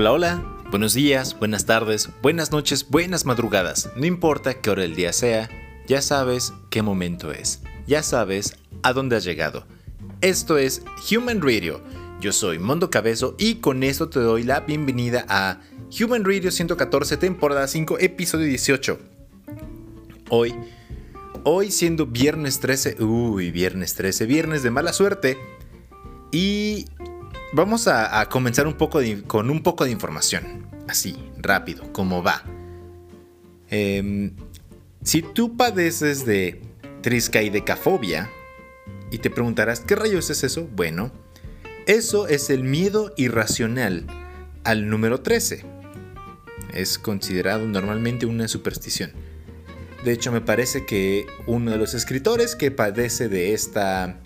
Hola, hola, buenos días, buenas tardes, buenas noches, buenas madrugadas. No importa qué hora del día sea, ya sabes qué momento es. Ya sabes a dónde has llegado. Esto es Human Radio. Yo soy Mondo Cabezo y con esto te doy la bienvenida a Human Radio 114, temporada 5, episodio 18. Hoy, hoy siendo viernes 13, uy, viernes 13, viernes de mala suerte. Y Vamos a, comenzar un poco con un poco de información. Así, rápido, como va. Em, si tú padeces de triscaidecafobia y te preguntarás, ¿qué rayos es eso? Bueno, eso es el miedo irracional al número 13. Es considerado normalmente una superstición. De hecho, me parece que uno de los escritores que padece de esta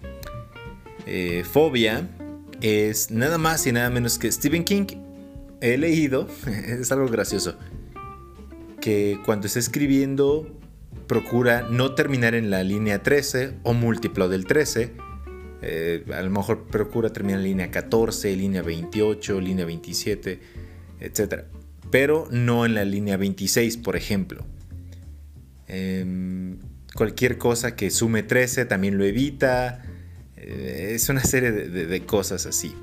eh, fobia es nada más y nada menos que Stephen King. He leído, es algo gracioso, que cuando está escribiendo procura no terminar en la línea 13 o múltiplo del 13. Eh, a lo mejor procura terminar en línea 14, línea 28, línea 27, etc. Pero no en la línea 26, por ejemplo. Em, cualquier cosa que sume 13 también lo evita. Eh, es una serie de, cosas así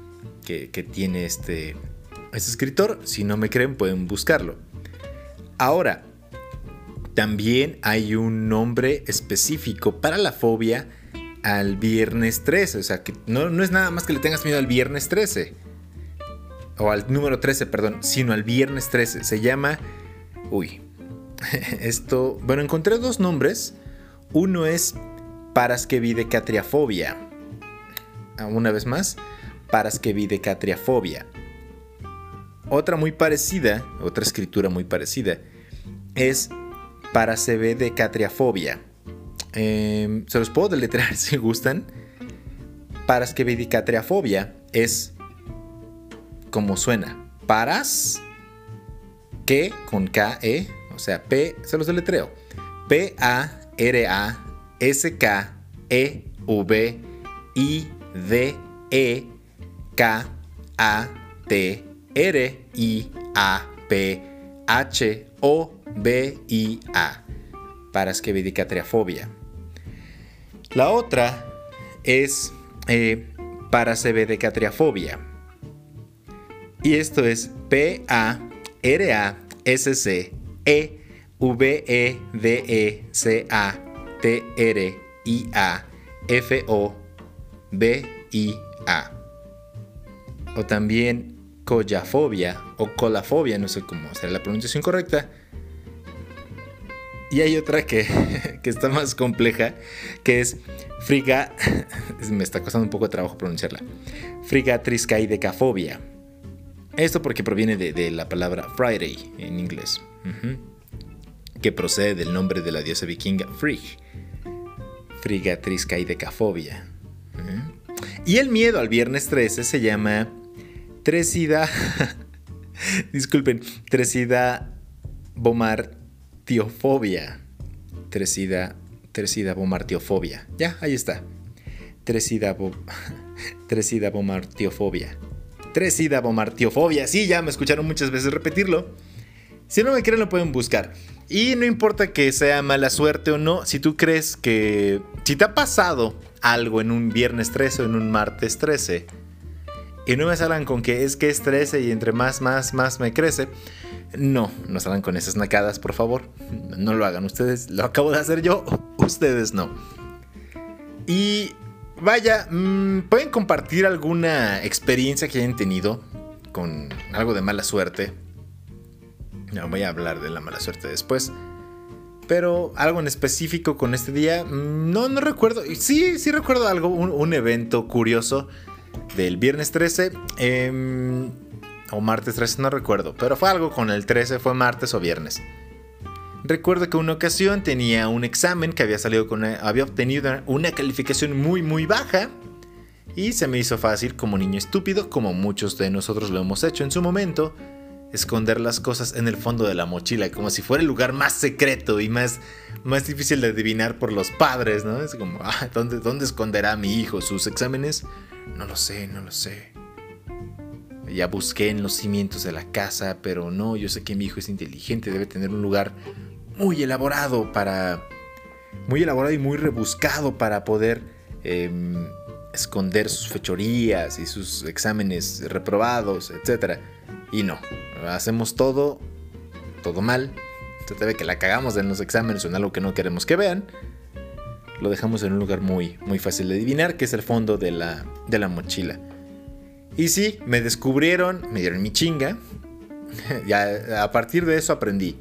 que, tiene este, este escritor. Si no me creen, pueden buscarlo. Ahora, también hay un nombre específico para la fobia al viernes 13. O sea, que no, no, es nada más que le tengas miedo al viernes 13. O al número 13, perdón, sino al viernes 13. Se llama... Uy. Esto... Bueno, encontré dos nombres. Uno es paraskevidecatriafobia una vez más, paraskevidecatriafobia. Otra muy parecida, otra escritura muy parecida, es parasebedecatriafobia. Eh, se los puedo deletrear si gustan. Paraskevidecatriafobia es como suena. Paras, que con K-E, o sea, P, se los deletreo. E K A R A P H O B I A. Paraskevidicatriafobia. La otra es eh, parasebedicatriafobia. Y esto es P B-I-A. O también collafobia o colafobia, no sé cómo será la pronunciación correcta. Y hay otra que, está más compleja, que es friga... Me está costando un poco de trabajo pronunciarla. Frigatriscaidecafobia. Esto porque proviene de, la palabra Friday en inglés, que procede del nombre de la diosa vikinga Frigg. Frigatriscaidecafobia. Y el miedo al viernes 13 se llama Tresida. Disculpen, Tresida bomartiofobia. Tresida, Tresida bomartiofobia. Ya, ahí está. Tresida, Tresida bomartiofobia. Tresida bomartiofobia. Sí, ya me escucharon muchas veces repetirlo. Si no me creen, lo pueden buscar. Y no importa que sea mala suerte o no, si tú crees que. Si te ha pasado algo en un viernes 13 o en un martes 13 y no me salgan con que es que es 13 y entre más, más, más me crece. No, no salgan con esas nacadas, por favor. No lo hagan ustedes. Lo acabo de hacer yo, ustedes no. Y vaya, mm, pueden compartir alguna experiencia que hayan tenido con algo de mala suerte. No voy a hablar de la mala suerte después pero algo en específico con este día, mm, no, no recuerdo. Sí, sí recuerdo algo, un, evento curioso del viernes 13 em, o martes 13, no recuerdo, pero fue algo con el 13, fue martes o viernes. Recuerdo que una ocasión tenía un examen que había salido con había obtenido una calificación muy muy baja y se me hizo fácil como niño estúpido, como muchos de nosotros lo hemos hecho en su momento, esconder las cosas en el fondo de la mochila, como si fuera el lugar más secreto y más, más difícil de adivinar por los padres, ¿no? Es como, ah, ¿dónde, ¿dónde esconderá mi hijo sus exámenes? No lo sé, no lo sé. ya busqué en los cimientos de la casa, pero no, yo sé que mi hijo es inteligente, debe tener un lugar muy elaborado para... Muy elaborado y muy rebuscado para poder em, esconder sus fechorías y sus exámenes reprobados, etc. Y no, hacemos todo, todo mal. Se debe que la cagamos en los exámenes o en algo que no queremos que vean. Lo dejamos en un lugar muy, muy fácil de adivinar, que es el fondo de la, de la mochila. Y sí, me descubrieron, me dieron mi chinga. ya a partir de eso aprendí.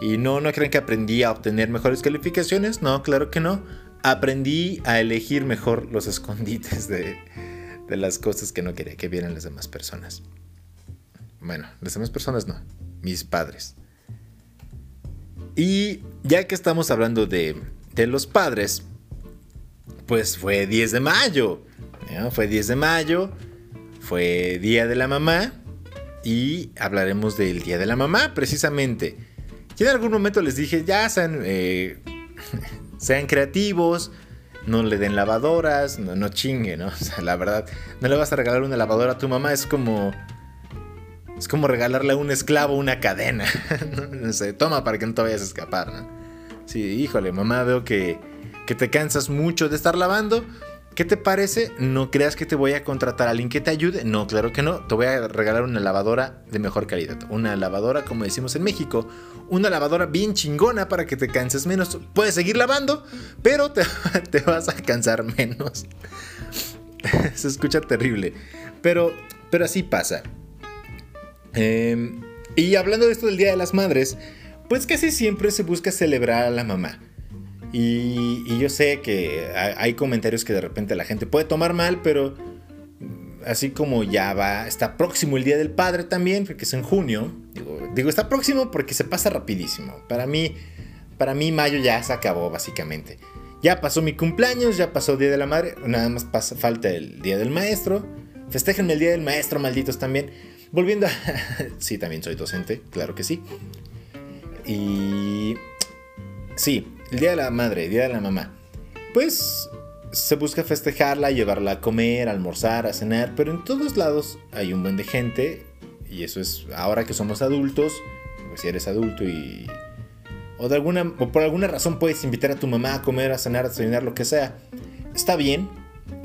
Y no, no creen que aprendí a obtener mejores calificaciones. No, claro que no. Aprendí a elegir mejor los escondites de, de las cosas que no quería que vieran las demás personas. Bueno, las demás personas no, mis padres. Y ya que estamos hablando de, de los padres, pues fue 10 de mayo. Fue 10 de mayo fue Día de la Mamá y hablaremos del Día de la Mamá precisamente. Y en algún momento les dije, ya sean, eh, sean creativos, no le den lavadoras, no, no chingue, ¿no? O sea, la verdad, no le vas a regalar una lavadora a tu mamá, es como... Es como regalarle a un esclavo una cadena. no sé, toma para que no te vayas a escapar, ¿no? Sí, híjole, mamá, veo que, que te cansas mucho de estar lavando. ¿Qué te parece? ¿No creas que te voy a contratar a alguien que te ayude? No, claro que no. Te voy a regalar una lavadora de mejor calidad. Una lavadora, como decimos en México, una lavadora bien chingona para que te canses menos. Puedes seguir lavando, pero te, vas a cansar menos. Se escucha terrible. Pero, pero así pasa. Em, y hablando de esto del Día de las Madres, pues casi siempre se busca celebrar a la mamá. Y, yo sé que hay comentarios que de repente la gente puede tomar mal, pero así como ya va, está próximo el Día del Padre también, porque es en junio. Digo, está próximo porque se pasa rapidísimo. Para mí, para mí mayo ya se acabó básicamente. Ya pasó mi cumpleaños, ya pasó el Día de la Madre, nada más falta el Día del Maestro. Festéjenme el Día del Maestro, malditos también. Volviendo a... sí, también soy docente, claro que sí. Y... Sí, el Día de la Madre, el Día de la Mamá. Pues se busca festejarla, llevarla a comer, a almorzar, a cenar, pero en todos lados hay un buen de gente y eso es ahora que somos adultos, pues si eres adulto y o por alguna razón puedes invitar a tu mamá a comer, a cenar, a cenar, lo que sea. Está bien,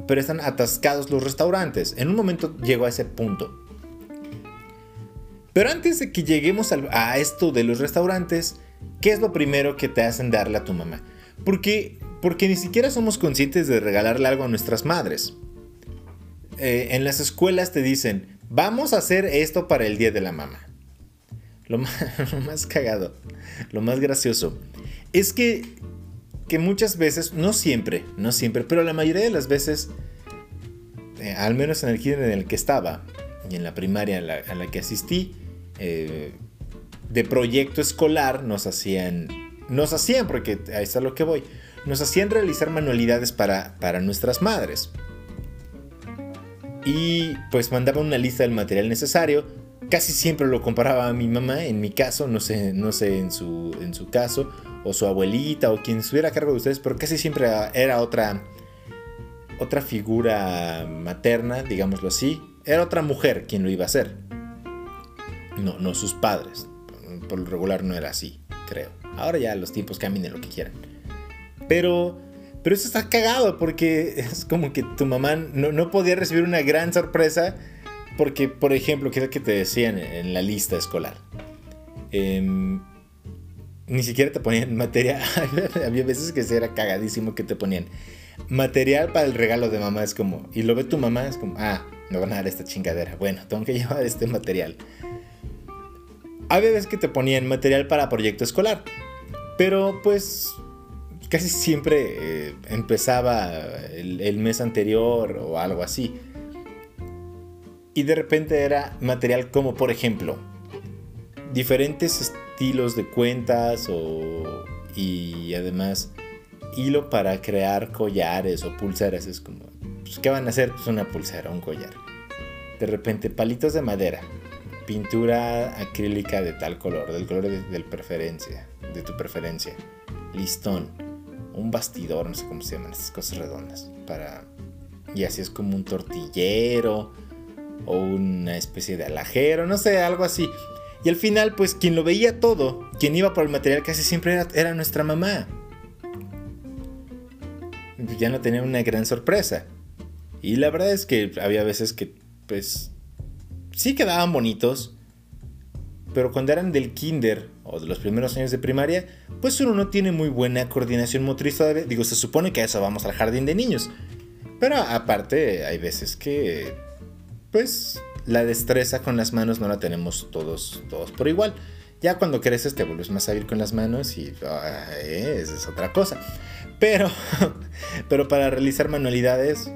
pero están atascados los restaurantes. En un momento llego a ese punto. Pero antes de que lleguemos a esto de los restaurantes, ¿qué es lo primero que te hacen darle a tu mamá? Porque, porque ni siquiera somos conscientes de regalarle algo a nuestras madres. Eh, en las escuelas te dicen, vamos a hacer esto para el Día de la Mamá. Lo más, cagado, lo más gracioso, es que, que muchas veces, no siempre, no siempre, pero la mayoría de las veces, eh, al menos en el kinder en el que estaba y en la primaria a la, que asistí, eh, de proyecto escolar nos hacían, nos hacían, porque ahí está lo que voy, nos hacían realizar manualidades para, para nuestras madres. Y pues mandaba una lista del material necesario. Casi siempre lo comparaba a mi mamá, en mi caso, no sé, no sé en, su, en su caso, o su abuelita, o quien estuviera a cargo de ustedes, pero casi siempre era otra, otra figura materna, digámoslo así. Era otra mujer quien lo iba a hacer. No, no sus padres por lo regular no era así, creo. Ahora ya los tiempos cambian lo que quieran. Pero, pero eso está cagado porque es como que tu mamá no, podía recibir una gran sorpresa porque, por ejemplo, ¿qué es lo que te decían en la lista escolar? Em, ni siquiera te ponían material. Había veces que era cagadísimo que te ponían material para el regalo de mamá. Es como, y lo ve tu mamá, es como, ah, me van a dar esta chingadera. Bueno, tengo que llevar este material había veces que te ponían material para proyecto escolar, pero pues casi siempre eh, empezaba el, mes anterior o algo así. Y de repente era material como, por ejemplo, diferentes estilos de cuentas o, y además hilo para crear collares o pulseras. Es como, pues, ¿qué van a hacer? Pues una pulsera, un collar. De repente palitos de madera, pintura acrílica de tal color, del color de, preferencia, de tu preferencia, listón, un bastidor, no sé cómo se llaman estas cosas redondas, para y así es como un tortillero, o una especie de alajero, no sé, algo así. Y al final, pues quien lo veía todo, quien iba por el material casi siempre era, era nuestra mamá. Ya no tenía una gran sorpresa. Y la verdad es que había veces que, pues, sí quedaban bonitos. Pero cuando eran del kinder o de los primeros años de primaria, pues uno no tiene muy buena coordinación motriz todavía. Digo, se supone que a eso vamos al jardín de niños. Pero aparte, hay veces que, pues, la destreza con las manos no la tenemos todos, todos por igual. Ya cuando creces te vuelves más hábil con las manos y esa es otra cosa. Pero, pero para realizar manualidades,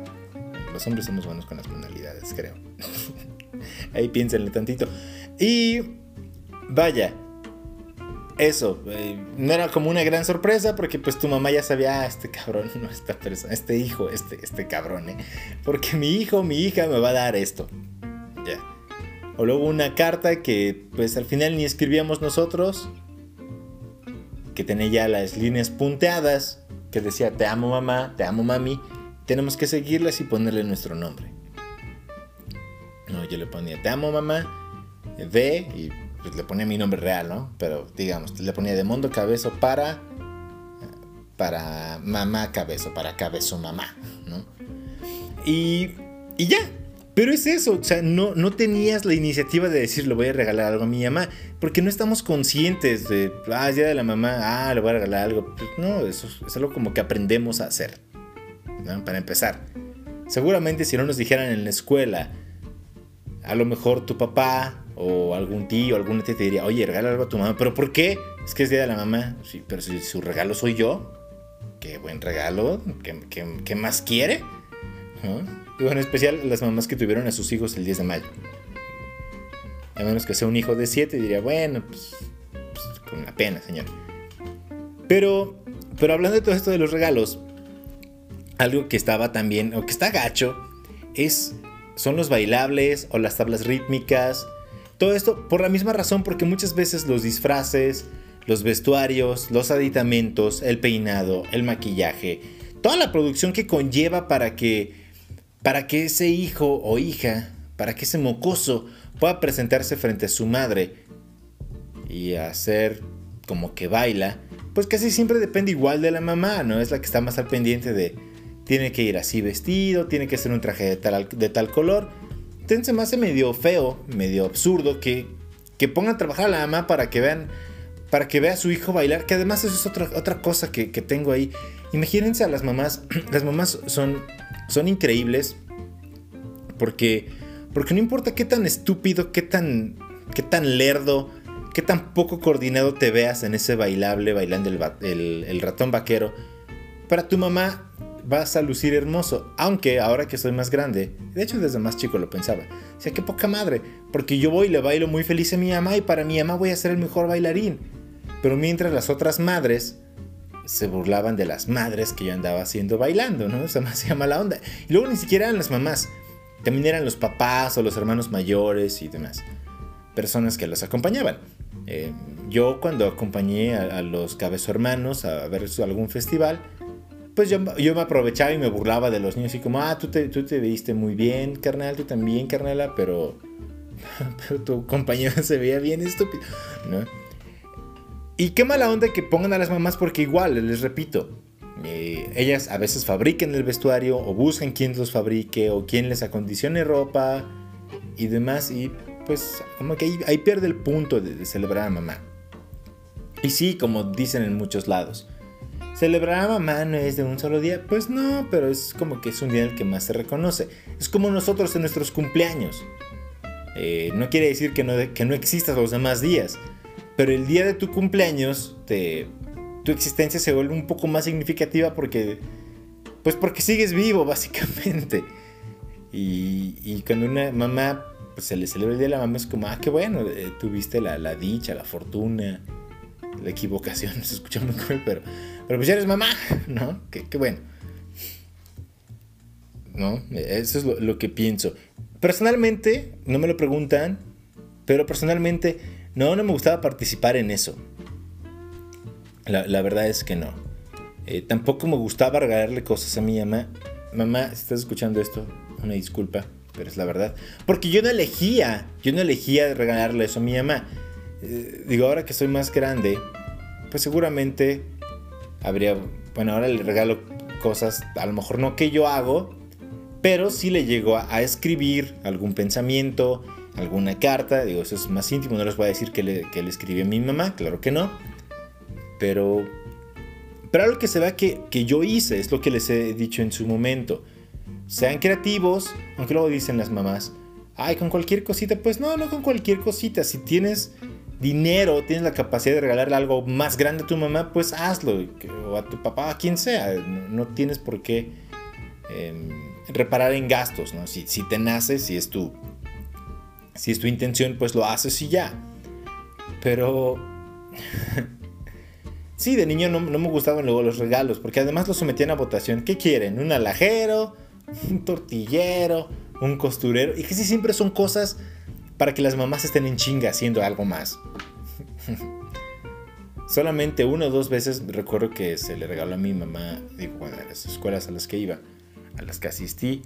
los hombres somos buenos con las manualidades, creo. Ahí piénsenle tantito. Y vaya, eso, eh, no era como una gran sorpresa porque pues tu mamá ya sabía, ah, este cabrón, no, esta persona, este hijo, este, este cabrón, ¿eh? Porque mi hijo, mi hija me va a dar esto. Ya. O luego una carta que pues al final ni escribíamos nosotros, que tenía ya las líneas punteadas, que decía te amo mamá, te amo mami, tenemos que seguirlas y ponerle nuestro nombre. No, yo le ponía te amo mamá, de, y pues, le ponía mi nombre real, ¿no? Pero digamos, le ponía de Mundo Cabezo para, para mamá Cabezo, para Cabezo mamá, ¿no? Y, y ya, pero es eso, o sea, no, no tenías la iniciativa de decir, le voy a regalar algo a mi mamá, porque no estamos conscientes de, ah, día de la mamá, ah, le voy a regalar algo. Pues no, eso es algo como que aprendemos a hacer, ¿no? Para empezar. Seguramente si no nos dijeran en la escuela, a lo mejor tu papá o algún tío, alguna tía te diría, oye, regala algo a tu mamá, pero ¿por qué? Es que es día de la mamá. Sí, pero si su regalo soy yo, qué buen regalo, ¿qué, más quiere? ¿No? Digo, en especial las mamás que tuvieron a sus hijos el 10 de mayo. A menos que sea un hijo de 7, diría, bueno, pues, pues, con la pena, señor. Pero, pero hablando de todo esto de los regalos, algo que estaba también, o que está gacho, es, son los bailables o las tablas rítmicas. Todo esto por la misma razón, porque muchas veces los disfraces, los vestuarios, los aditamentos, el peinado, el maquillaje, toda la producción que conlleva para que para que ese hijo o hija, para que ese mocoso pueda presentarse frente a su madre y hacer como que baila, pues casi siempre depende igual de la mamá, ¿no? Es la que está más al pendiente de tiene que ir así vestido, tiene que ser un traje de tal, de tal color. Entonces me hace medio feo, medio absurdo que, que pongan a trabajar a la mamá para que vean, para que vea a su hijo bailar, que además eso es otra, otra cosa que, que tengo ahí. Imagínense a las mamás, las mamás son son increíbles porque, porque no importa qué tan estúpido, qué tan, qué tan lerdo, qué tan poco coordinado te veas en ese bailable bailando el, el, ratón vaquero, para tu mamá vas a lucir hermoso. Aunque ahora que soy más grande, de hecho desde más chico lo pensaba, o sea, qué poca madre, porque yo voy y le bailo muy feliz a mi mamá y para mi mamá voy a ser el mejor bailarín. Pero mientras las otras madres se burlaban de las madres que yo andaba haciendo bailando, ¿no? Eso me hacía mala onda. Y luego ni siquiera eran las mamás, también eran los papás o los hermanos mayores y demás. Personas que los acompañaban. Eh, yo cuando acompañé a, los cabezo hermanos a ver algún festival, pues yo, yo, me aprovechaba y me burlaba de los niños y como, ah, tú te, tú te viste muy bien, carnal, tú también, carnala, pero, pero tu compañero se veía bien estúpido, ¿no? Y qué mala onda que pongan a las mamás porque igual, les repito, eh, ellas a veces fabriquen el vestuario o buscan quién los fabrique o quién les acondicione ropa y demás. Y pues como que ahí, pierde el punto de, celebrar a mamá. Y sí, como dicen en muchos lados, celebrar a mamá no es de un solo día. Pues no, pero es como que es un día en el que más se reconoce. Es como nosotros en nuestros cumpleaños. Eh, no quiere decir que no, que no existan los demás días pero el día de tu cumpleaños, tu existencia se vuelve un poco más significativa porque, pues porque sigues vivo, básicamente. Y, cuando una mamá pues, se le celebra el día de la mamá, es como, ah, qué bueno, eh, tuviste la, dicha, la fortuna, la equivocación, se escucha muy cruel, pero, pero pues ya eres mamá, ¿no? Qué, bueno. ¿No? Eso es lo, que pienso. Personalmente, no me lo preguntan, pero personalmente no, no me gustaba participar en eso. La, verdad es que no. Eh, tampoco me gustaba regalarle cosas a mi mamá. Mamá, si estás escuchando esto, una disculpa. pero es la verdad. Porque yo no elegía, yo no elegía regalarle eso a mi mamá. Eh, digo, ahora que soy más grande, pues seguramente habría, bueno, ahora le regalo cosas, a lo mejor no que yo hago, pero sí le llego a, escribir algún pensamiento, alguna carta, digo, eso es más íntimo, no les voy a decir que le, que le escribí a mi mamá, claro que no, pero, pero algo que se vea que, que yo hice, es lo que les he dicho en su momento, sean creativos, aunque luego dicen las mamás, ay, con cualquier cosita, pues no, no con cualquier cosita, si tienes dinero, tienes la capacidad de regalarle algo más grande a tu mamá, pues hazlo, o a tu papá, a quien sea, no, tienes por qué em, reparar en gastos, ¿no? Si, si te nace, si es tu, si es tu intención, pues lo haces y ya. Pero... sí, de niño no, no, me gustaban luego los regalos, porque además los sometían a votación. ¿Qué quieren? ¿Un alajero? ¿Un tortillero? ¿Un costurero? Y que sí, siempre son cosas para que las mamás estén en chinga haciendo algo más. Solamente una o dos veces recuerdo que se le regaló a mi mamá, digo, bueno, a las escuelas a las que iba, a las que asistí,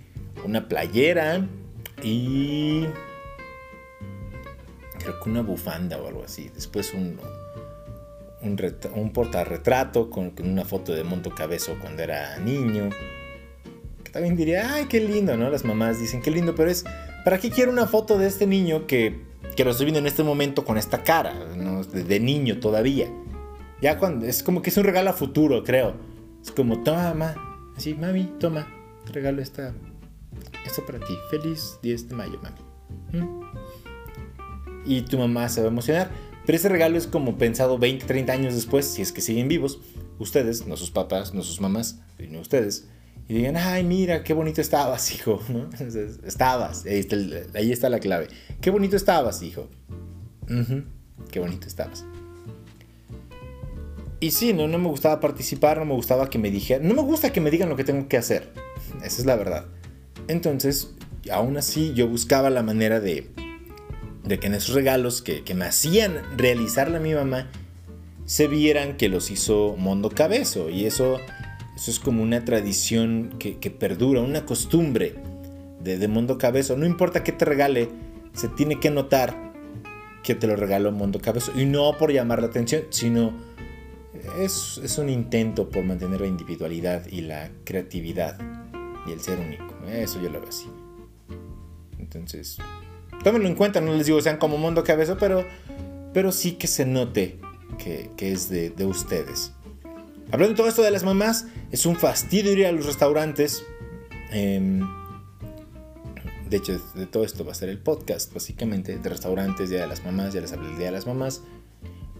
una playera y creo que una bufanda o algo así. Después un, un, un portarretrato con, una foto de Monto Cabezo cuando era niño. Que también diría, ay, qué lindo, ¿no? Las mamás dicen, qué lindo, pero es ¿Para qué quiero una foto de este niño que, que lo estoy viendo en este momento con esta cara, de, niño todavía? Ya cuando es como que es un regalo a futuro, creo. Es como, toma, mamá. Así, mami, toma. regalo esta, esto para ti. Feliz 10 de mayo, mami. ¿Mm? Y tu mamá se va a emocionar. Pero ese regalo es como pensado 20, 30 años después, si es que siguen vivos. Ustedes, no sus papás, no sus mamás, sino ustedes y digan, ay, mira, qué bonito estabas, hijo. Estabas, ahí está, la clave. Qué bonito estabas, hijo. Qué bonito estabas. Y sí, no, no me gustaba participar, no me gustaba que me dijeran, no me gusta que me digan lo que tengo que hacer. Esa es la verdad. Entonces, aún así, yo buscaba la manera de, de que en esos regalos que, que me hacían realizarle a mi mamá, se vieran que los hizo Mondo Cabezo. Y eso eso es como una tradición que, perdura, una costumbre de, Mundo Cabezo. No importa qué te regale, se tiene que notar que te lo regaló Mundo Cabezo. Y no por llamar la atención, sino es, es un intento por mantener la individualidad y la creatividad y el ser único. Eso yo lo veo así. Entonces, tómenlo en cuenta, no les digo sean como Mundo Cabezo, pero, pero sí que se note que, es de, de ustedes. Hablando de todo esto de las mamás, es un fastidio ir a los restaurantes. Em, de hecho, de todo esto va a ser el podcast, básicamente, de restaurantes, Día de las Mamás, ya les hablé del Día de las Mamás.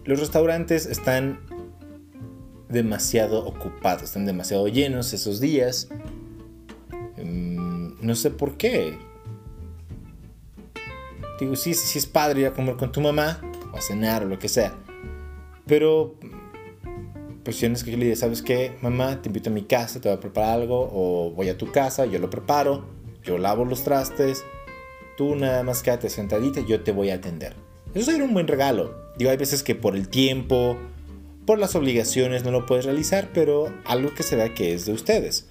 Los restaurantes están demasiado ocupados, están demasiado llenos esos días. Em, no sé por qué. Digo, sí, sí es padre ir a comer con tu mamá, o a cenar, o lo que sea. Pero pues tienes que le dices, ¿sabes qué? Mamá, te invito a mi casa, te voy a preparar algo, o voy a tu casa, yo lo preparo, yo lavo los trastes, tú nada más quédate sentadita, yo te voy a atender. Eso sería un buen regalo. Digo, hay veces que por el tiempo, por las obligaciones no lo puedes realizar, pero algo que se vea que es de ustedes.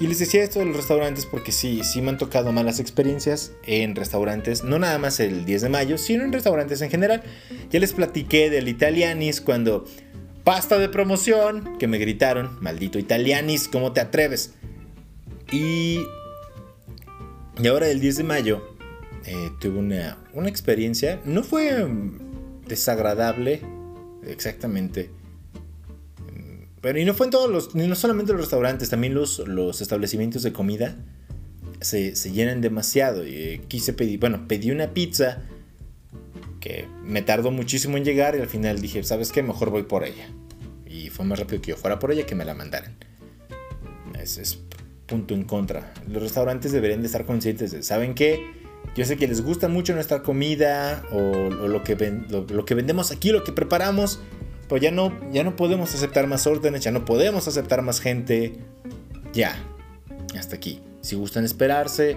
Y les decía esto de los restaurantes porque sí, sí me han tocado malas experiencias en restaurantes, no nada más el 10 de mayo, sino en restaurantes en general. Ya les platiqué del Italianis cuando pasta de promoción, que me gritaron, maldito italianis, ¿cómo te atreves? Y, y ahora el 10 de mayo eh, tuve una, una experiencia, no fue desagradable, exactamente. Pero y no fue en todos los, no solamente los restaurantes, también los, los establecimientos de comida se, se llenan demasiado. Eh, quise pedir, bueno, pedí una pizza que me tardó muchísimo en llegar y al final dije, ¿sabes qué? Mejor voy por ella. Y fue más rápido que yo fuera por ella que me la mandaran. Ese es punto en contra. Los restaurantes deberían de estar conscientes de, ¿saben qué? Yo sé que les gusta mucho nuestra comida o, lo, que lo, que vendemos aquí, lo que preparamos, pero ya no, ya no podemos aceptar más órdenes, ya no podemos aceptar más gente. Ya, hasta aquí. Si gustan esperarse,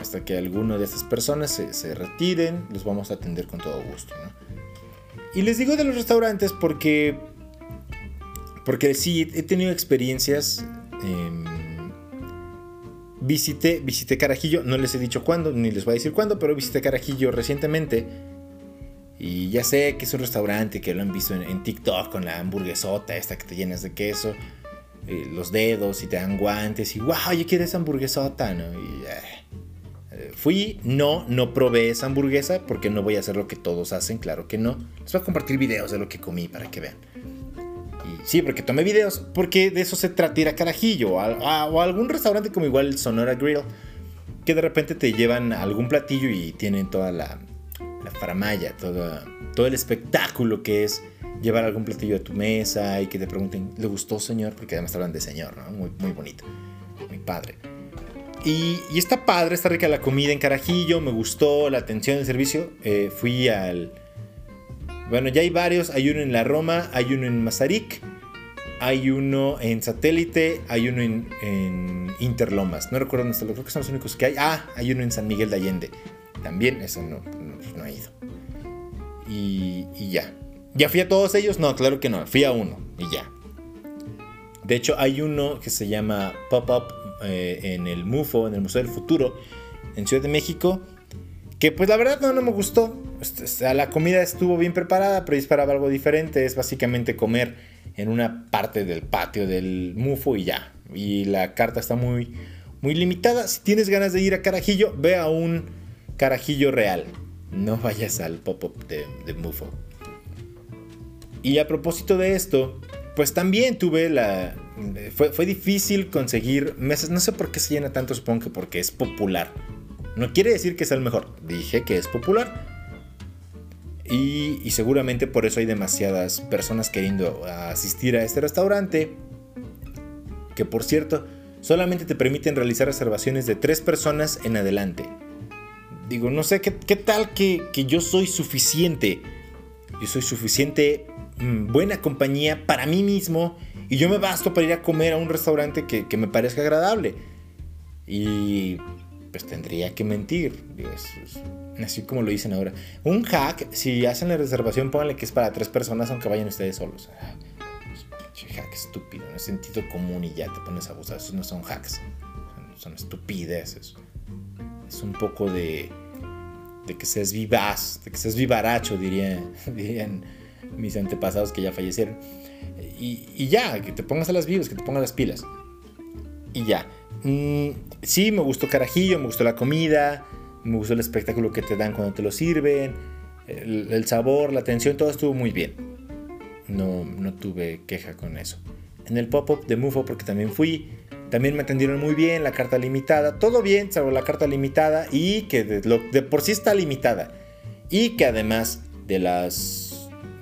hasta que alguno de estas personas se, retiren, los vamos a atender con todo gusto. Y les digo de los restaurantes porque, porque sí, he tenido experiencias visité, visité Carajillo, no les he dicho cuándo, ni les voy a decir cuándo, pero visité Carajillo recientemente. Y ya sé que es un restaurante que lo han visto en, TikTok con la hamburguesota, esta que te llenas de queso, eh, los dedos y te dan guantes y wow, yo quiero esa hamburguesota, ¿no? Y, eh, fui, no, no probé esa hamburguesa porque no voy a hacer lo que todos hacen, claro que no. Les voy a compartir videos de lo que comí para que vean. Sí, porque tomé videos, porque de eso se trata ir a Carajillo o a, algún restaurante como igual Sonora Grill, que de repente te llevan algún platillo y tienen toda la, la faramaya, todo, todo el espectáculo que es llevar algún platillo a tu mesa y que te pregunten, ¿le gustó señor? Porque además hablan de señor, ¿no? Muy, muy bonito, muy padre. Y, y, está padre, está rica la comida en Carajillo, me gustó la atención del servicio. Eh, fui al... Bueno, ya hay varios, hay uno en La Roma, hay uno en Mazarik hay uno en satélite, hay uno en, Interlomas. No recuerdo dónde está, creo que son los únicos que hay. Ah, hay uno en San Miguel de Allende. También, eso no, no, ha ido. Y, ya. ¿Ya fui a todos ellos? No, claro que no. Fui a uno y ya. De hecho, hay uno que se llama Pop-Up eh, en el MUFO, en el Museo del Futuro, en Ciudad de México. Que pues la verdad no, no me gustó. O la comida estuvo bien preparada, pero yo esperaba algo diferente. Es básicamente comer en una parte del patio del MUFO y ya. Y la carta está muy, muy limitada. Si tienes ganas de ir a Carajillo, ve a un Carajillo real. No vayas al pop-up de MUFO. Y a propósito de esto, pues también tuve la... Fue, fue, difícil conseguir mesas. No sé por qué se llena tanto, supongo que porque es popular. No quiere decir que sea el mejor. Dije que es popular. Y, seguramente por eso hay demasiadas personas queriendo asistir a este restaurante. Que por cierto, solamente te permiten realizar reservaciones de tres personas en adelante. Digo, no sé, ¿qué, tal que, yo soy suficiente? Yo soy suficiente buena compañía para mí mismo y yo me basto para ir a comer a un restaurante que, me parezca agradable. Y pues tendría que mentir. Así como lo dicen ahora. Un hack, si hacen la reservación, pónganle que es para tres personas, aunque vayan ustedes solos. Ah, hack estúpido, no es sentido común y ya te pones a abusar. Esos no son hacks, son, estupideces. Es un poco de, de que seas vivaz, de que seas vivaracho, dirían, dirían mis antepasados que ya fallecieron. Y, ya, que te pongas a las vivas, que te pongas las pilas. Y ya. Mm, sí, me gustó Carajillo, me gustó la comida. Me gustó el espectáculo que te dan cuando te lo sirven. El, sabor, la atención, todo estuvo muy bien. No, no tuve queja con eso. En el pop-up de Mufo, porque también fui, también me atendieron muy bien, la carta limitada, todo bien, salvo la carta limitada y que de, por sí está limitada. Y que además de las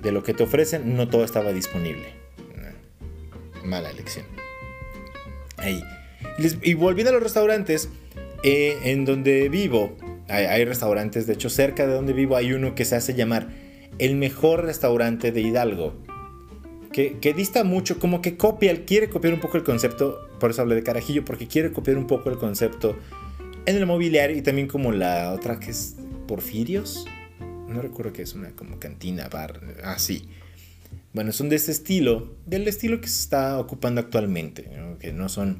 de lo que te ofrecen, no todo estaba disponible. Mala elección. Ahí. Y volviendo a los restaurantes, eh, en donde vivo, hay, restaurantes, de hecho cerca de donde vivo hay uno que se hace llamar el mejor restaurante de Hidalgo. Que, dista mucho, como que copia, quiere copiar un poco el concepto, por eso hablé de carajillo, porque quiere copiar un poco el concepto en el mobiliario y también como la otra que es Porfirios. No recuerdo que es una como cantina, bar, así. bueno, son de ese estilo, del estilo que se está ocupando actualmente, que no son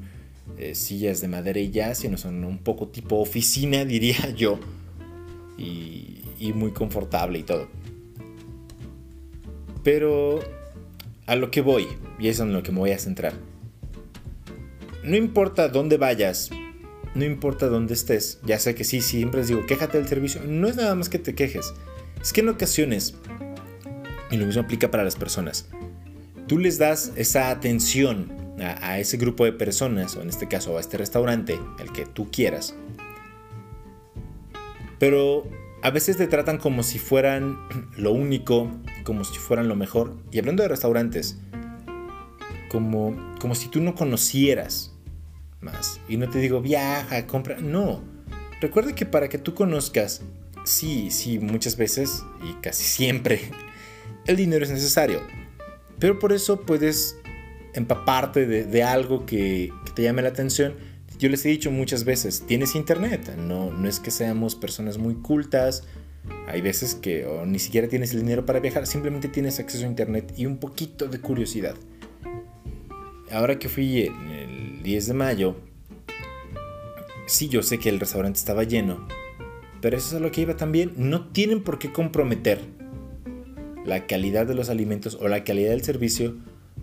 eh, sillas de madera y ya, sino son un poco tipo oficina, diría yo. Y, muy confortable y todo. Pero a lo que voy, y es en lo que me voy a centrar. No importa dónde vayas, no importa dónde estés, ya sé que sí, siempre les digo, quéjate del servicio. No es nada más que te quejes. Es que en ocasiones, y lo mismo aplica para las personas, tú les das esa atención a, ese grupo de personas, o en este caso a este restaurante, el que tú quieras. Pero a veces te tratan como si fueran lo único, como si fueran lo mejor. Y hablando de restaurantes, como, como si tú no conocieras más. Y no te digo, viaja, compra. No. Recuerda que para que tú conozcas, sí, sí, muchas veces y casi siempre, el dinero es necesario. Pero por eso puedes empaparte de, algo que, te llame la atención. Yo les he dicho muchas veces, tienes internet, no, no es que seamos personas muy cultas, hay veces que ni siquiera tienes el dinero para viajar, simplemente tienes acceso a internet y un poquito de curiosidad. Ahora que fui el 10 de mayo, sí, yo sé que el restaurante estaba lleno, pero eso es a lo que iba también. No tienen por qué comprometer la calidad de los alimentos o la calidad del servicio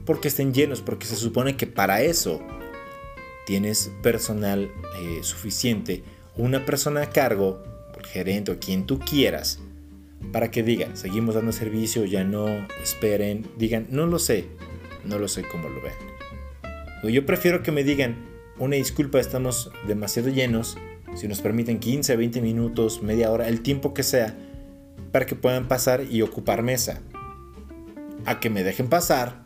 porque estén llenos, porque se supone que para eso tienes personal eh, suficiente, una persona a cargo, el gerente o quien tú quieras, para que digan, seguimos dando servicio, ya no, esperen, digan, no lo sé, no lo sé cómo lo ven. Yo prefiero que me digan, una disculpa, estamos demasiado llenos, si nos permiten 15, 20 minutos, media hora, el tiempo que sea, para que puedan pasar y ocupar mesa. A que me dejen pasar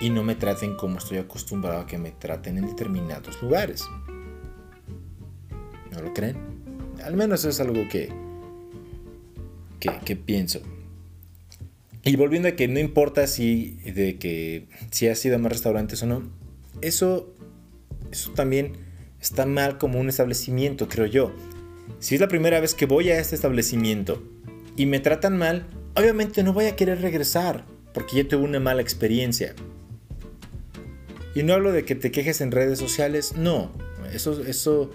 y no me traten como estoy acostumbrado a que me traten en determinados lugares. ¿No lo creen? Al menos es algo que, que, pienso. Y volviendo a que no importa si, de que, si has ido a más restaurantes o no, eso, eso también está mal como un establecimiento, creo yo. Si es la primera vez que voy a este establecimiento y me tratan mal, obviamente no voy a querer regresar porque ya tuve una mala experiencia. Y no hablo de que te quejes en redes sociales, no, eso, eso,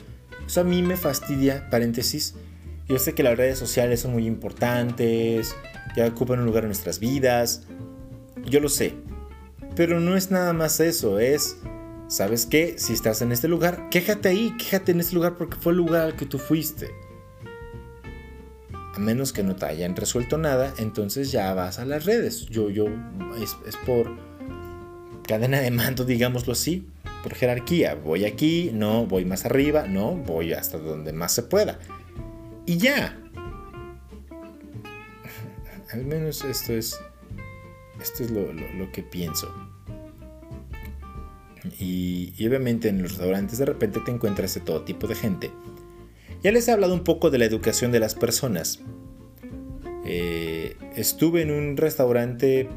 eso a mí me fastidia, paréntesis. Yo sé que las redes sociales son muy importantes, ya ocupan un lugar en nuestras vidas, yo lo sé. Pero no es nada más eso, es, ¿sabes qué? Si estás en este lugar, quéjate ahí, quéjate en este lugar porque fue el lugar al que tú fuiste a menos que no te hayan resuelto nada, entonces ya vas a las redes. Yo, yo, es, por cadena de mando, digámoslo así, por jerarquía. Voy aquí, no, voy más arriba, no, voy hasta donde más se pueda. Y ya. Al menos esto es, esto es lo, que pienso. Y, obviamente en los restaurantes de repente te encuentras de todo tipo de gente ya les he hablado un poco de la educación de las personas. Eh, estuve en un restaurante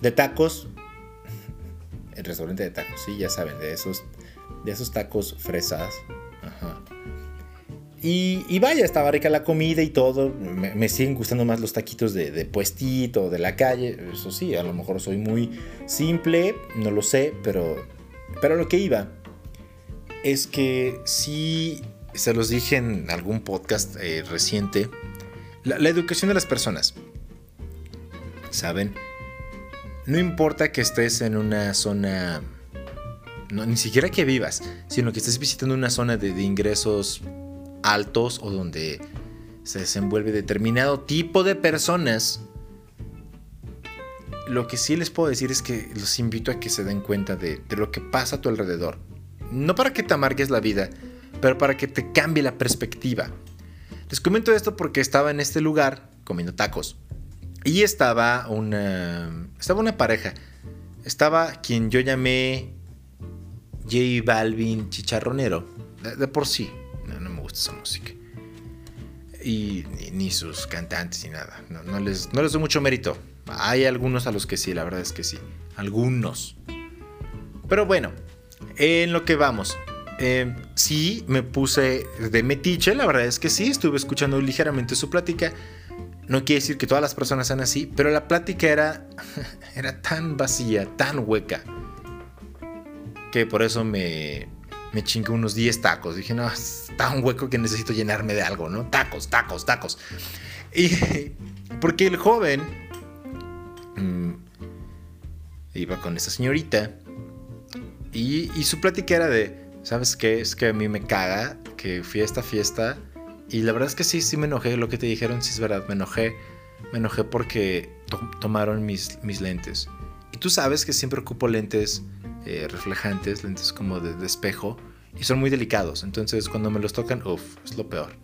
de tacos. El restaurante de tacos, sí, ya saben, de esos, de esos tacos fresas. Y, vaya, estaba rica la comida y todo. Me, siguen gustando más los taquitos de, puestito, de la calle. Eso sí, a lo mejor soy muy simple, no lo sé, pero, pero lo que iba es que sí, se los dije en algún podcast eh, reciente, la, educación de las personas. ¿Saben? No importa que estés en una zona, no, ni siquiera que vivas, sino que estés visitando una zona de ingresos altos o donde se desenvuelve determinado tipo de personas, lo que sí les puedo decir es que los invito a que se den cuenta de, de, lo que pasa a tu alrededor. No para que te amargues la vida, pero para que te cambie la perspectiva. Les comento esto porque estaba en este lugar comiendo tacos. Y estaba una, estaba una pareja. Estaba quien yo llamé J Balvin Chicharronero. De, por sí. No, gusta esa música. Y ni, sus cantantes ni nada. No, les, no les doy mucho mérito. Hay algunos a los que sí, la verdad es que sí. Algunos. Pero bueno, en lo que vamos. Eh, sí, me puse de metiche, la verdad es que sí, estuve escuchando ligeramente su plática. No quiere decir que todas las personas sean así, pero la plática era, era tan vacía, tan hueca, que por eso me, me chingué unos 10 tacos. Dije, no, es tan hueco que necesito llenarme de algo, ¿no? Tacos, tacos, tacos. Y porque el joven mm, iba con esa señorita y, su plática era de, ¿sabes qué? Es que a mí me caga que fui a esta fiesta y la verdad es que sí, sí me enojé. Lo que te dijeron, sí es verdad, me enojé. Me enojé porque tomaron mis, mis lentes. Y tú sabes que siempre ocupo lentes eh, reflejantes, lentes como de, espejo, y son muy delicados. Entonces cuando me los tocan, uff, es lo peor.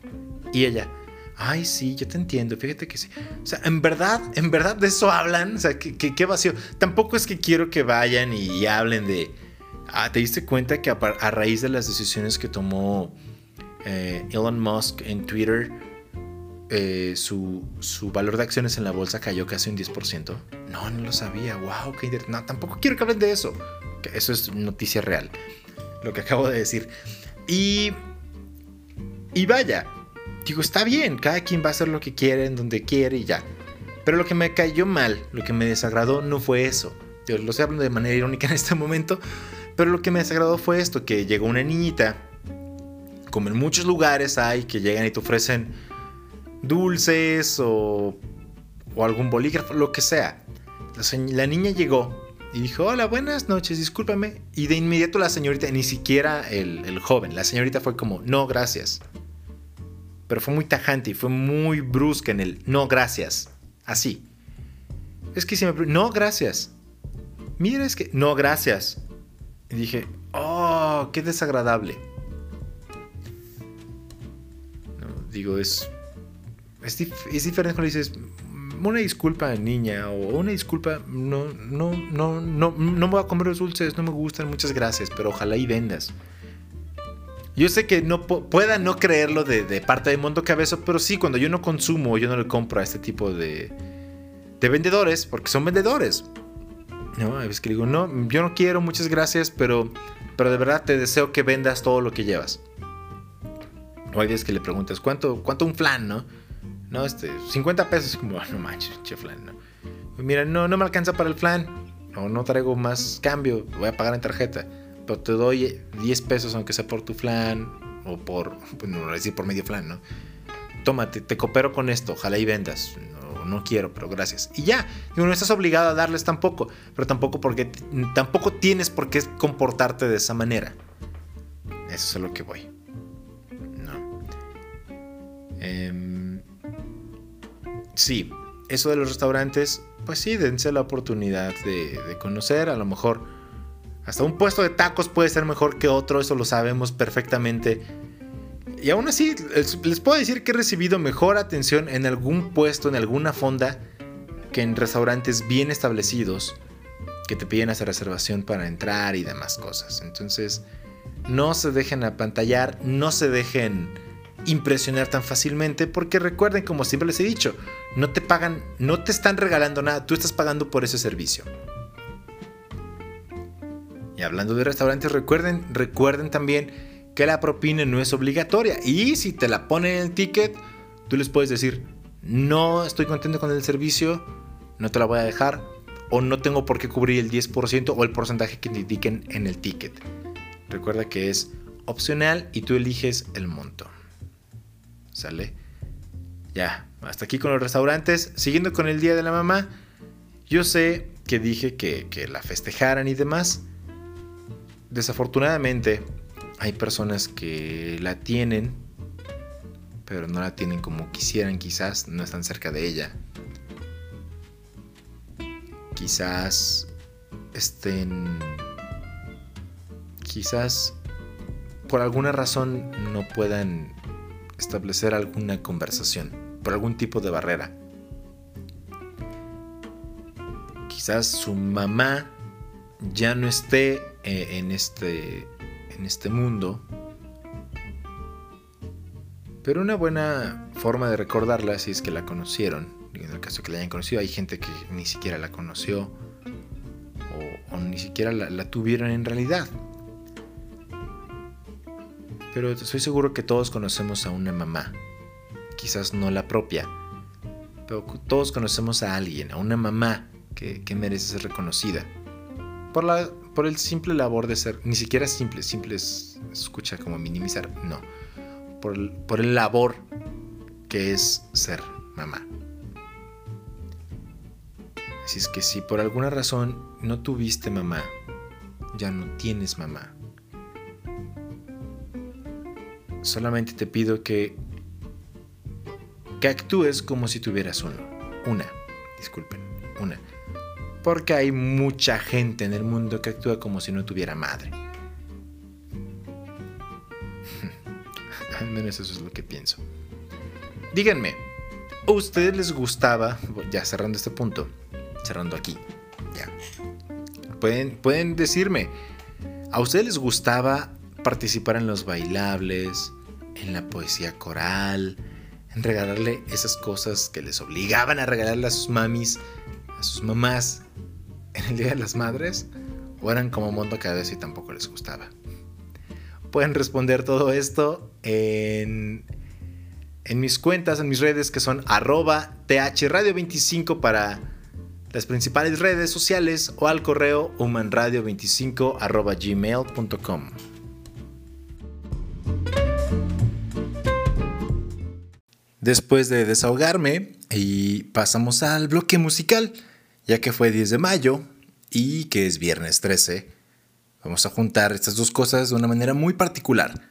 Y ella, ay, sí, yo te entiendo, fíjate que sí. O sea, en verdad, en verdad de eso hablan. O sea, qué vacío. Tampoco es que quiero que vayan y hablen de Ah, ¿Te diste cuenta que a, raíz de las decisiones que tomó eh, Elon Musk en Twitter, eh, su, valor de acciones en la bolsa cayó casi un 10%? No, no lo sabía. ¡Wow! Qué no, tampoco quiero que hablen de eso. Eso es noticia real. Lo que acabo de decir. Y. Y vaya. Digo, está bien. Cada quien va a hacer lo que quiere, en donde quiere y ya. Pero lo que me cayó mal, lo que me desagradó, no fue eso Yo lo estoy hablando de manera irónica en este momento, pero lo que me desagradó fue esto, que llegó una niñita, como en muchos lugares hay, que llegan y te ofrecen dulces o, o algún bolígrafo, lo que sea. La, niña llegó y dijo, hola, buenas noches, discúlpame. Y de inmediato la señorita, ni siquiera el, el joven, la señorita fue como, no, gracias. Pero fue muy tajante y fue muy brusca en el, no, gracias. Así. Es que si me... No, gracias. Mira, es que... No, gracias. Y dije, oh, qué desagradable. No, digo, es, es, diferente cuando dices, una disculpa, niña, o una disculpa, no, no, no, no, no me voy a comer los dulces, no me gustan, muchas gracias, pero ojalá y vendas. Yo sé que no pueda no creerlo de, parte de Mundo Cabezo, pero sí, cuando yo no consumo, yo no le compro a este tipo de, de vendedores, porque son vendedores. No, es que digo, no, yo no quiero, muchas gracias, pero, pero de verdad te deseo que vendas todo lo que llevas. O hay veces que le preguntas, ¿cuánto, cuánto un flan, no? No, este, 50 pesos, como, ah, no manches, che flan, no. Mira, no, no me alcanza para el flan, o no traigo más cambio, voy a pagar en tarjeta, pero te doy 10 pesos aunque sea por tu flan, o por, pues no decir por medio flan, ¿no? Tómate, te coopero con esto, ojalá y vendas no quiero, pero gracias. Y ya, no estás obligado a darles tampoco, pero tampoco porque tampoco tienes por qué comportarte de esa manera. Eso es a lo que voy. No. Em, sí, eso de los restaurantes, pues sí, dense la oportunidad de, conocer, a lo mejor hasta un puesto de tacos puede ser mejor que otro, eso lo sabemos perfectamente y aún así, les puedo decir que he recibido mejor atención en algún puesto, en alguna fonda, que en restaurantes bien establecidos que te piden hacer reservación para entrar y demás cosas. Entonces, no se dejen apantallar, no se dejen impresionar tan fácilmente, porque recuerden, como siempre les he dicho, no te pagan, no te están regalando nada, tú estás pagando por ese servicio. Y hablando de restaurantes, recuerden, recuerden también que la propina no es obligatoria. Y si te la ponen en el ticket, tú les puedes decir, no estoy contento con el servicio, no te la voy a dejar, o no tengo por qué cubrir el 10% o el porcentaje que te indiquen en el ticket. Recuerda que es opcional y tú eliges el monto. ¿Sale? Ya, hasta aquí con los restaurantes. Siguiendo con el Día de la Mamá, yo sé que dije que, que la festejaran y demás. Desafortunadamente, hay personas que la tienen, pero no la tienen como quisieran, quizás no están cerca de ella. Quizás estén... Quizás por alguna razón no puedan establecer alguna conversación, por algún tipo de barrera. Quizás su mamá ya no esté eh, en este en este mundo. Pero una buena forma de recordarla, si es que la conocieron, en el caso que la hayan conocido, hay gente que ni siquiera la conoció o, ni siquiera la, la tuvieron en realidad. Pero estoy seguro que todos conocemos a una mamá, quizás no la propia, pero todos conocemos a alguien, a una mamá que, merece ser reconocida por la por el simple labor de ser, ni siquiera simple, simple es, escucha como minimizar, no, por el, por el labor que es ser mamá. Así es que si por alguna razón no tuviste mamá, ya no tienes mamá. Solamente te pido que actúes como si tuvieras uno. Una, disculpen, una porque hay mucha gente en el mundo que actúa como si no tuviera madre. Al menos eso es lo que pienso. Díganme, ¿a ustedes les gustaba, ya cerrando este punto, cerrando aquí, ya, pueden, pueden decirme, ¿a ustedes les gustaba participar en los bailables, en la poesía coral, en regalarle esas cosas que les obligaban a regalarle a sus mamis, a sus mamás en el Día de las Madres o eran como Mundo vez y tampoco les gustaba. Pueden responder todo esto en, en mis cuentas, en mis redes que son arroba thradio25 para, las principales redes sociales o al correo humanradio25.gmail.com. Después de desahogarme y pasamos al bloque musical, ya que fue 10 de mayo y que es viernes 13, vamos a juntar estas dos cosas de una manera muy particular.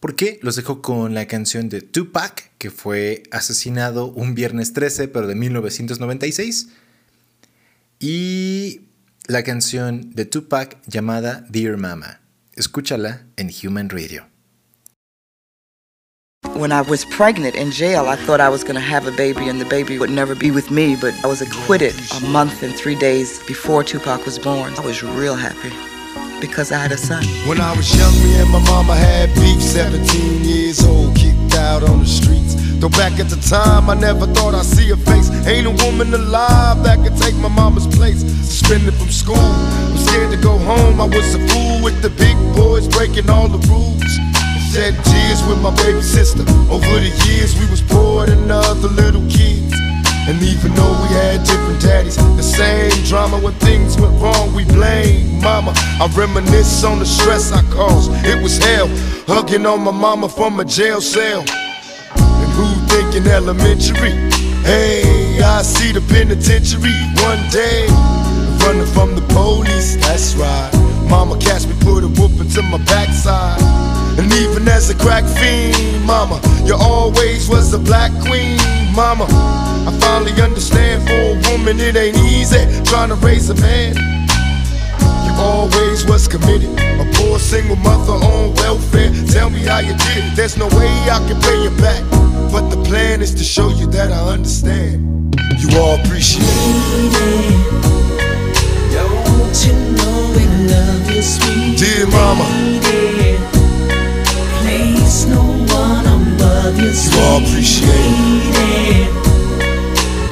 Porque los dejo con la canción de Tupac, que fue asesinado un viernes 13, pero de 1996 y la canción de Tupac llamada Dear Mama. Escúchala en Human Radio. When I was pregnant in jail, I thought I was going to have a baby and the baby would never be with me, but I was acquitted a month and three days before Tupac was born. I was real happy because I had a son. When I was young, me and my mama had beef, 17 years old, kicked out on the streets. Though back at the time, I never thought I'd see her face. Ain't a woman alive that could take my mama's place. Suspended from school, I'm scared to go home. I was a fool with the big boys breaking all the rules. Shed tears with my baby sister. Over the years, we was poor than other little kids. And even though we had different daddies, the same drama when things went wrong, we blame mama. I reminisce on the stress I caused. It was hell, hugging on my mama from a jail cell. And who thinking elementary? Hey, I see the penitentiary one day. Running from the police, that's right. Mama catch me, put a whooping to my backside. And even as a crack fiend, mama, you always was a black queen, mama. I finally understand for a woman it ain't easy trying to raise a man. You always was committed, a poor single mother on welfare. Tell me how you did it. There's no way I can pay you back, but the plan is to show you that I understand. You all appreciate it. Don't you know we love you, sweet Dear mama. Above you, You all sweet appreciate it.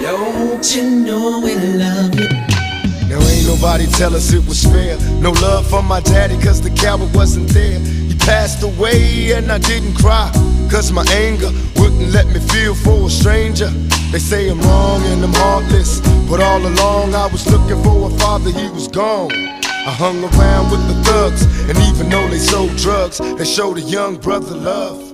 Don't you know we love you? Now ain't nobody tell us it was fair. No love for my daddy, cause the coward wasn't there. He passed away and I didn't cry. Cause my anger wouldn't let me feel for a stranger. They say I'm wrong and I'm heartless. But all along I was looking for a father, he was gone. I hung around with the thugs, and even though they sold drugs, they showed a young brother love.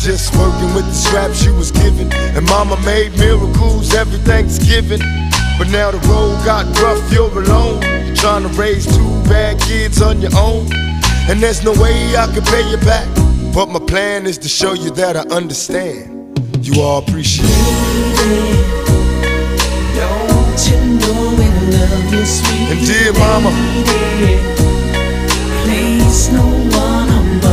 Just working with the scraps you was given. And mama made miracles every Thanksgiving. But now the road got rough, you're alone. You're trying to raise two bad kids on your own. And there's no way I can pay you back. But my plan is to show you that I understand. You all appreciate it. Don't you know we love you, sweet And dear mama, no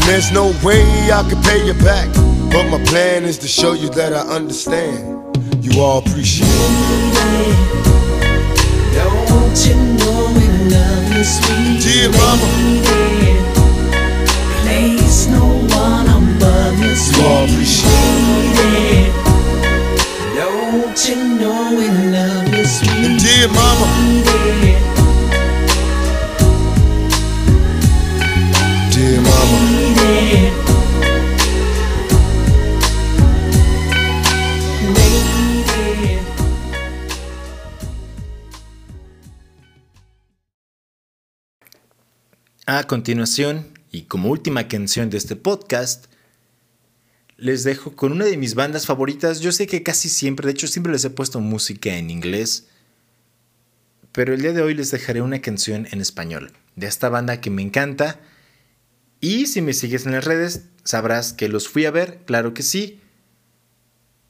And there's no way I can pay you back. But my plan is to show you that I understand. You all appreciate it. Don't you know we love you, sweet Dear mama. Place no one above you, You all appreciate lady. Don't you know we love it. sweet And dear mama, A continuación, y como última canción de este podcast, les dejo con una de mis bandas favoritas. Yo sé que casi siempre, de hecho siempre les he puesto música en inglés, pero el día de hoy les dejaré una canción en español de esta banda que me encanta. Y si me sigues en las redes, sabrás que los fui a ver, claro que sí,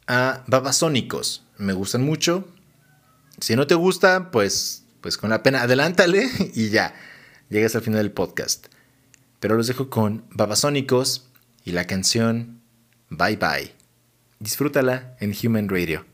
a Babasónicos. Me gustan mucho. Si no te gusta, pues, pues con la pena, adelántale y ya. Llegas al final del podcast. Pero los dejo con Babasónicos y la canción Bye Bye. Disfrútala en Human Radio.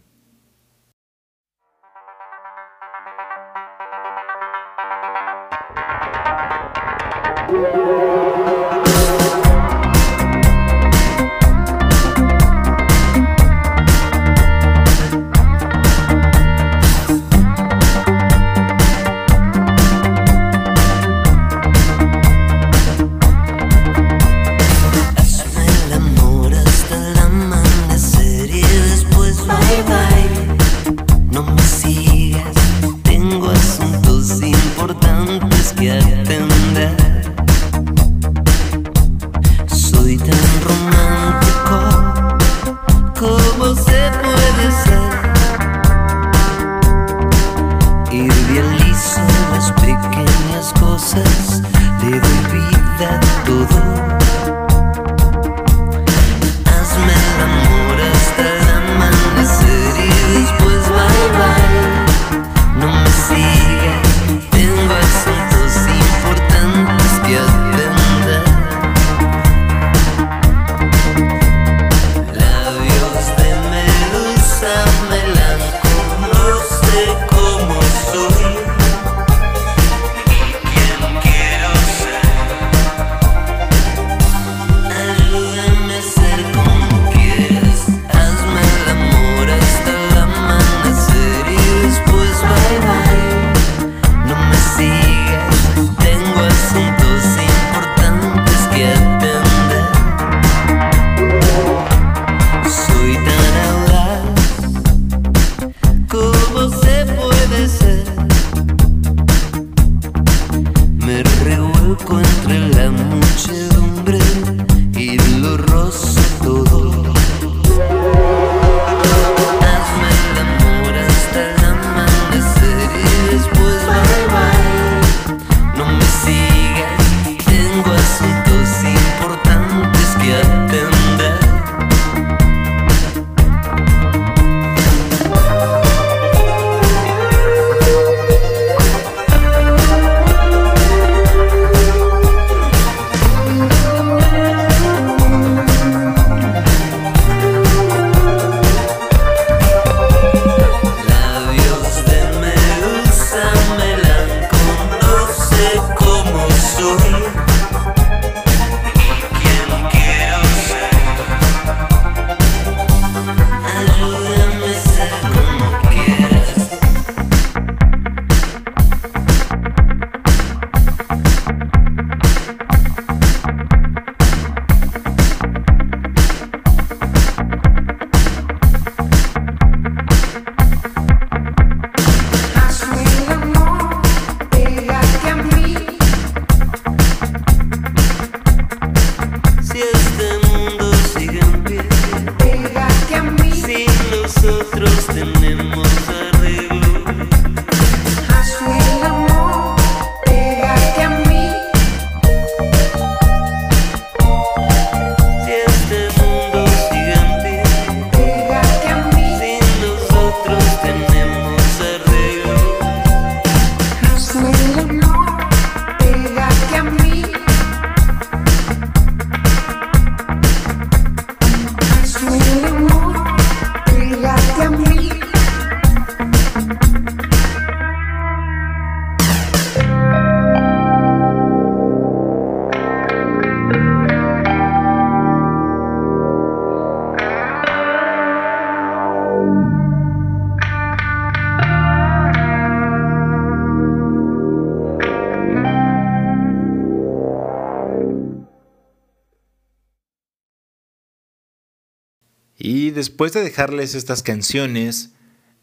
después de dejarles estas canciones,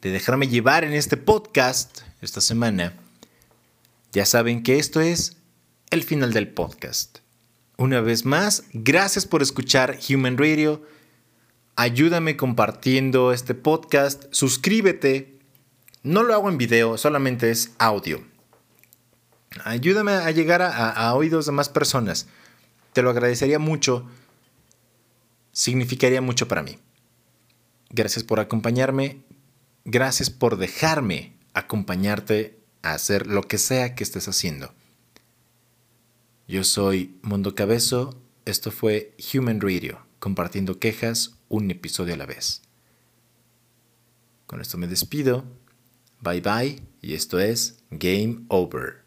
de dejarme llevar en este podcast esta semana, ya saben que esto es el final del podcast. Una vez más, gracias por escuchar Human Radio. Ayúdame compartiendo este podcast, suscríbete. No lo hago en video, solamente es audio. Ayúdame a llegar a, oídos de más personas. Te lo agradecería mucho. Significaría mucho para mí. Gracias por acompañarme. Gracias por dejarme acompañarte a hacer lo que sea que estés haciendo. Yo soy Mundo Cabezo, esto fue Human Radio, compartiendo quejas un episodio a la vez. Con esto me despido, bye bye, y esto es Game Over.